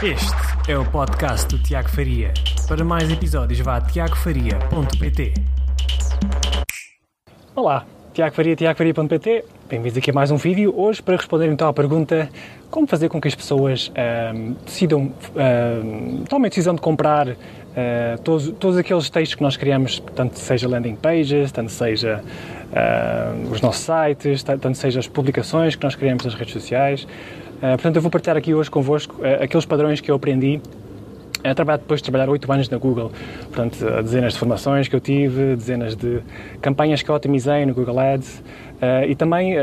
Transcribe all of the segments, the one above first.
Este é o podcast do Tiago Faria. Para mais episódios, vá a tiagofaria.pt. Olá, Tiago Faria, tiagofaria.pt. Bem-vindos aqui a mais um vídeo. Hoje, para responder então à pergunta como fazer com que as pessoas ahm, decidam, ahm, tomem a decisão de comprar ah, todos, todos aqueles textos que nós criamos, tanto seja landing pages, tanto seja ah, os nossos sites, tanto seja as publicações que nós criamos nas redes sociais. Ah, portanto, eu vou partilhar aqui hoje convosco ah, aqueles padrões que eu aprendi a trabalhar depois de trabalhar oito anos na Google, portanto, dezenas de formações que eu tive, dezenas de campanhas que eu otimizei no Google Ads uh, e também uh,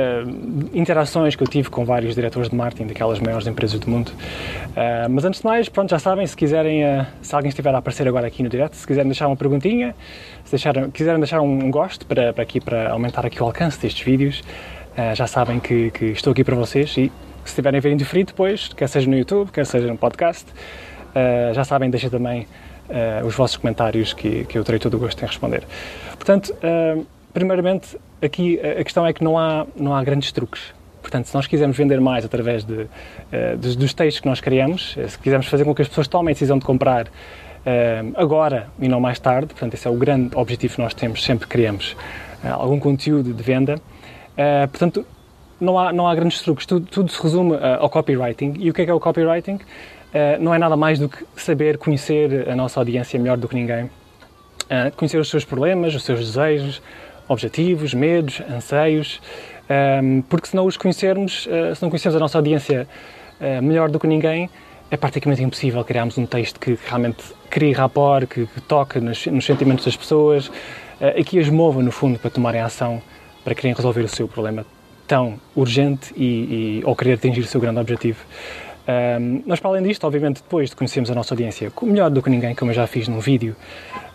interações que eu tive com vários diretores de marketing daquelas maiores empresas do mundo. Uh, mas antes de mais, pronto, já sabem, se quiserem, se alguém estiver a aparecer agora aqui no direto, se quiserem deixar uma perguntinha, se quiserem deixar um gosto para, para aqui para aumentar aqui o alcance destes vídeos, já sabem que, que estou aqui para vocês e se estiverem a ver indiferido depois, quer seja no YouTube, quer seja no podcast, Uh, já sabem, deixem também uh, os vossos comentários que, que eu terei todo o gosto em responder. Portanto, uh, primeiramente, aqui a questão é que não há, não há grandes truques. Portanto, se nós quisermos vender mais através de, dos, dos textos que nós criamos, se quisermos fazer com que as pessoas tomem a decisão de comprar agora e não mais tarde, portanto, esse é o grande objetivo que nós temos sempre que criamos algum conteúdo de venda. portanto, não há, não há grandes truques, tudo, tudo se resume ao copywriting. E o que é que é o copywriting? Uh, não é nada mais do que saber conhecer a nossa audiência melhor do que ninguém. Uh, conhecer os seus problemas, os seus desejos, objetivos, medos, anseios, ehm, porque se não os conhecermos, uh, se não conhecermos a nossa audiência melhor do que ninguém, é praticamente impossível criarmos um texto que realmente crie rapport, que, que toque nos, nos, sentimentos das pessoas e que as mova, no fundo, para tomarem ação, para quererem resolver o seu problema tão urgente e, e ou querer atingir o seu grande objetivo. Um, mas para além disto, obviamente, depois de conhecermos a nossa audiência melhor do que ninguém, como eu já fiz num vídeo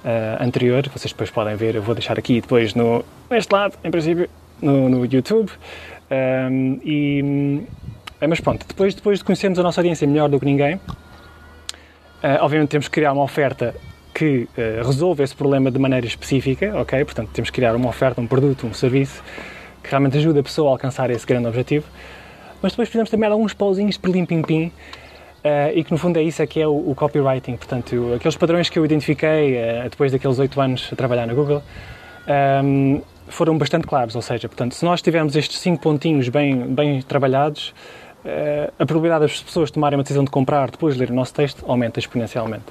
uh, anterior, vocês depois podem ver, eu vou deixar aqui depois no, neste lado, em princípio, no, no YouTube. Um, e, eh, mas pronto, depois, depois de conhecermos a nossa audiência melhor do que ninguém, uh, obviamente temos que criar uma oferta que uh, resolva esse problema de maneira específica, ok? Portanto, temos que criar uma oferta, um produto, um serviço que realmente ajude a pessoa a alcançar esse grande objetivo. Mas depois precisamos também alguns pauzinhos de pim-pim-pim uh, e que no fundo é isso é que é o, o copywriting, portanto, aqueles padrões que eu identifiquei uh, depois daqueles oito anos a trabalhar na Google um, ehm, foram bastante claros, ou seja, portanto, se nós tivermos estes cinco pontinhos bem, bem trabalhados, uh, a probabilidade das pessoas tomarem uma decisão de comprar depois de ler o nosso texto aumenta exponencialmente.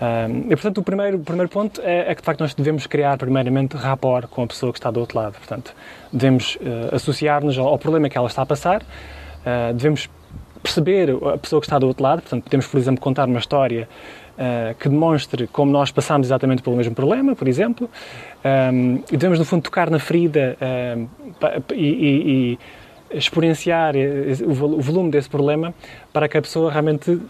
Um, e, portanto, o primeiro, primeiro ponto é, é, que, de facto, nós devemos criar, primeiramente, rapport com a pessoa que está do outro lado. Portanto, devemos uh, associar-nos ao, ao, problema que ela está a passar, uh, devemos perceber a pessoa que está do outro lado, portanto, podemos, por exemplo, contar uma história uh, que demonstre como nós passamos exatamente pelo mesmo problema, por exemplo, um, e devemos, no fundo, tocar na ferida e, e, e exponenciar o volume desse problema para que a pessoa realmente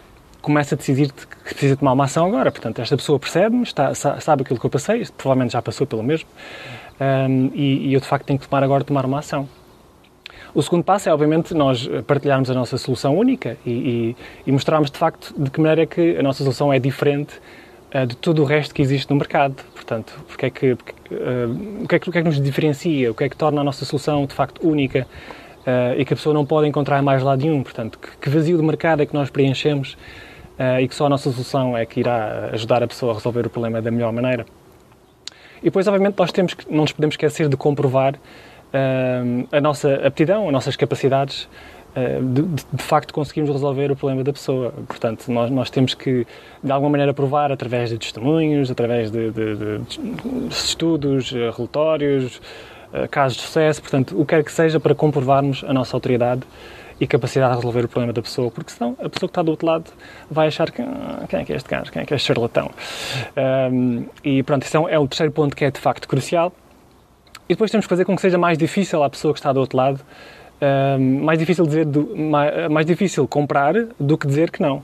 começa a decidir que precisa tomar uma ação agora. Portanto, esta pessoa percebe-me, sabe aquilo que eu passei, provavelmente já passou pelo mesmo, um, e, e, eu de facto tenho que tomar agora tomar uma ação. O segundo passo é, obviamente, nós partilharmos a nossa solução única e, e, e mostrarmos de facto de que maneira é que a nossa solução é diferente uh, de todo o resto que existe no mercado. Portanto, porque é que, porque, uh, o, que é que, o que é que nos diferencia, o que é que torna a nossa solução de facto única e que a pessoa não pode encontrar mais lado nenhum. Portanto, que, vazio de mercado é que nós preenchemos uh, e que só a nossa solução é que irá ajudar a pessoa a resolver o problema da melhor maneira. E depois, obviamente, nós temos que, não nos podemos esquecer de comprovar uh, a nossa aptidão, as nossas capacidades de, de, de, facto conseguirmos resolver o problema da pessoa. Portanto, nós, nós temos que, de alguma maneira, provar através de testemunhos, através de, de estudos, relatórios, casos de sucesso, portanto, o que quer que seja para comprovarmos a nossa autoridade e capacidade de resolver o problema da pessoa, porque senão a pessoa que está do outro lado vai achar que ah, quem é que é este gajo, quem é que é este charlatão. Um, e pronto, isso é, é o terceiro ponto que é de facto crucial. E depois temos que fazer com que seja mais difícil à pessoa que está do outro lado, um, mais difícil dizer, do, mais, mais, difícil comprar do que dizer que não.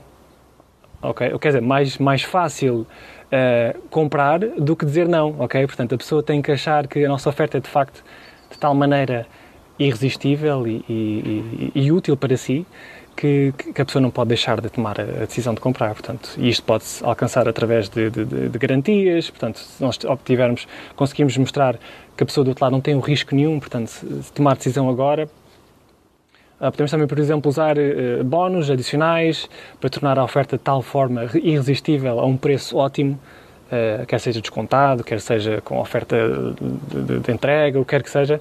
Ok? Quer dizer, mais, mais fácil uh, comprar do que dizer não, ok? Portanto, a pessoa tem que achar que a nossa oferta é de facto de tal maneira irresistível e, e, e, útil para si que, que, a pessoa não pode deixar de tomar a decisão de comprar. Portanto, e isto pode-se alcançar através de, de, de, garantias. Portanto, se nós obtivermos, conseguimos mostrar que a pessoa do outro lado não tem um risco nenhum, portanto, se tomar decisão agora, podemos também, por exemplo, usar uh, bónus adicionais para tornar a oferta de tal forma irresistível a um preço ótimo, uh, quer seja descontado, quer seja com oferta de, entrega, o que quer que seja.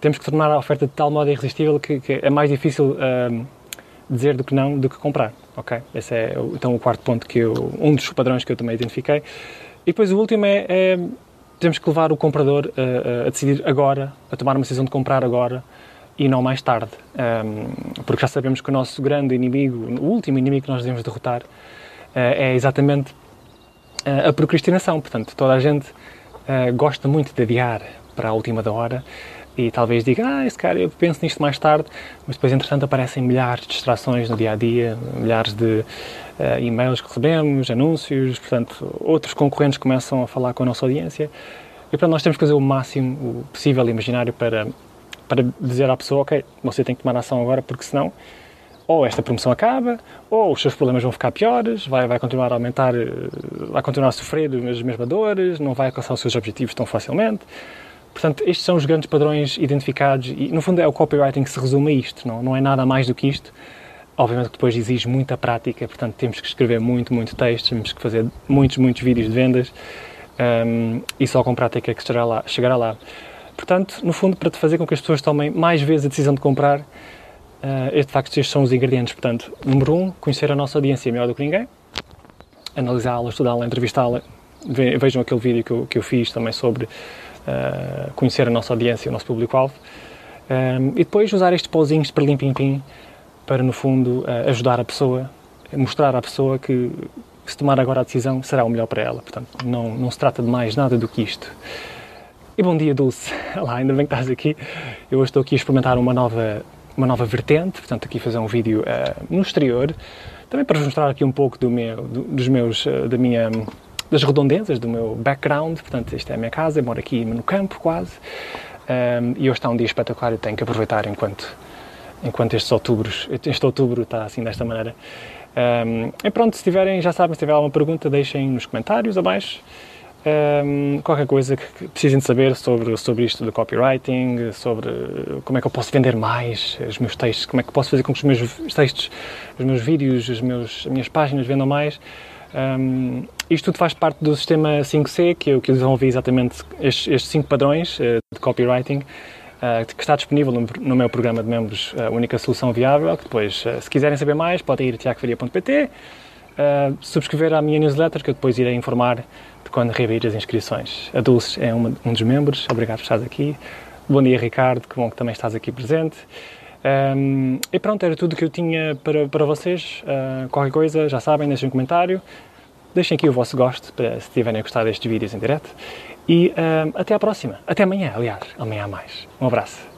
temos que tornar a oferta de tal modo irresistível que é mais difícil dizer do que não do que comprar. Ok? Esse é então o quarto ponto que eu, um dos padrões que eu também identifiquei. E depois o último é, é temos que levar o comprador a, a decidir agora, a tomar uma decisão de comprar agora e não mais tarde. Um, porque já sabemos que o nosso grande inimigo, o último inimigo que nós devemos derrotar, uh, é exatamente uh, a procrastinação. Portanto, toda a gente uh, gosta muito de adiar para a última da hora e talvez diga, ah, esse cara, eu penso nisto mais tarde, mas depois, entretanto, aparecem milhares de distrações no dia a dia, milhares de e-mails que recebemos, anúncios, portanto, outros concorrentes começam a falar com a nossa audiência. E, portanto, nós temos que fazer o máximo possível imaginário para para dizer à pessoa, ok, você tem que tomar ação agora, porque senão ou esta promoção acaba, ou os seus problemas vão ficar piores, vai, vai continuar a aumentar, eh, vai continuar a sofrer as mesmas dores, não vai alcançar os seus objetivos tão facilmente. Portanto, estes são os grandes padrões identificados e, no fundo, é o copywriting que se resume a isto, não, não é nada mais do que isto. Obviamente que depois exige muita prática, portanto, temos que escrever muito, muito texto, temos que fazer muitos, muitos vídeos de vendas um, e só com prática é que chegará lá. Chegará lá. Portanto, no fundo, para te fazer com que as pessoas tomem mais vezes a decisão de comprar, uh, este, facto, estes são os ingredientes. Portanto, número um, conhecer a nossa audiência melhor do que ninguém, analisá-la, estudá-la, entrevistá-la. Vejam aquele vídeo que eu, que eu fiz também sobre uh, conhecer a nossa audiência, o nosso público-alvo. Um, eh, e depois usar estes pauzinhos para limpim-pim para, no fundo, uh, ajudar a pessoa, mostrar à pessoa que se tomar agora a decisão será o melhor para ela. Portanto, não, não se trata de mais nada do que isto. E bom dia, Dulce. Olá, ainda bem que estás aqui. Eu hoje estou aqui a experimentar uma nova, uma nova vertente, portanto, aqui fazer um vídeo uh, no exterior, também para vos mostrar aqui um pouco do meu, do, dos meus, uh, da minha, das redondezas, do meu background. Portanto, esta é a minha casa, eu moro aqui no campo quase. Um, ehm, e hoje está um dia espetacular e tenho que aproveitar enquanto, enquanto estes outubros, este outubro está assim desta maneira. Um, ehm, e pronto, se tiverem, já sabem, se tiver alguma pergunta, deixem nos comentários abaixo. Um, qualquer coisa que precisem de saber sobre, sobre isto do copywriting, sobre como é que eu posso vender mais os meus textos, como é que eu posso fazer com que os meus textos, os meus vídeos, os meus, as minhas páginas vendam mais. Um, isto tudo faz parte do sistema 5C, que eu que desenvolvi exatamente estes, estes cinco padrões uh, de copywriting, uh, que está disponível no, no, meu programa de membros, a única solução viável, que depois, uh, se quiserem saber mais, podem ir a tiagofaria.pt, subscrever a minha newsletter, que eu depois irei informar de quando reabrir as inscrições. A Dulce é uma, um dos membros, obrigado por estar aqui. Bom dia, Ricardo, que bom que também estás aqui presente. Um, e pronto, era tudo que eu tinha para, para vocês. Uh, qualquer coisa, já sabem, deixem um comentário. Deixem aqui o vosso gosto, para, se tiverem gostado destes vídeos em direto. E até à próxima. Até amanhã, aliás. Amanhã há mais. Um abraço.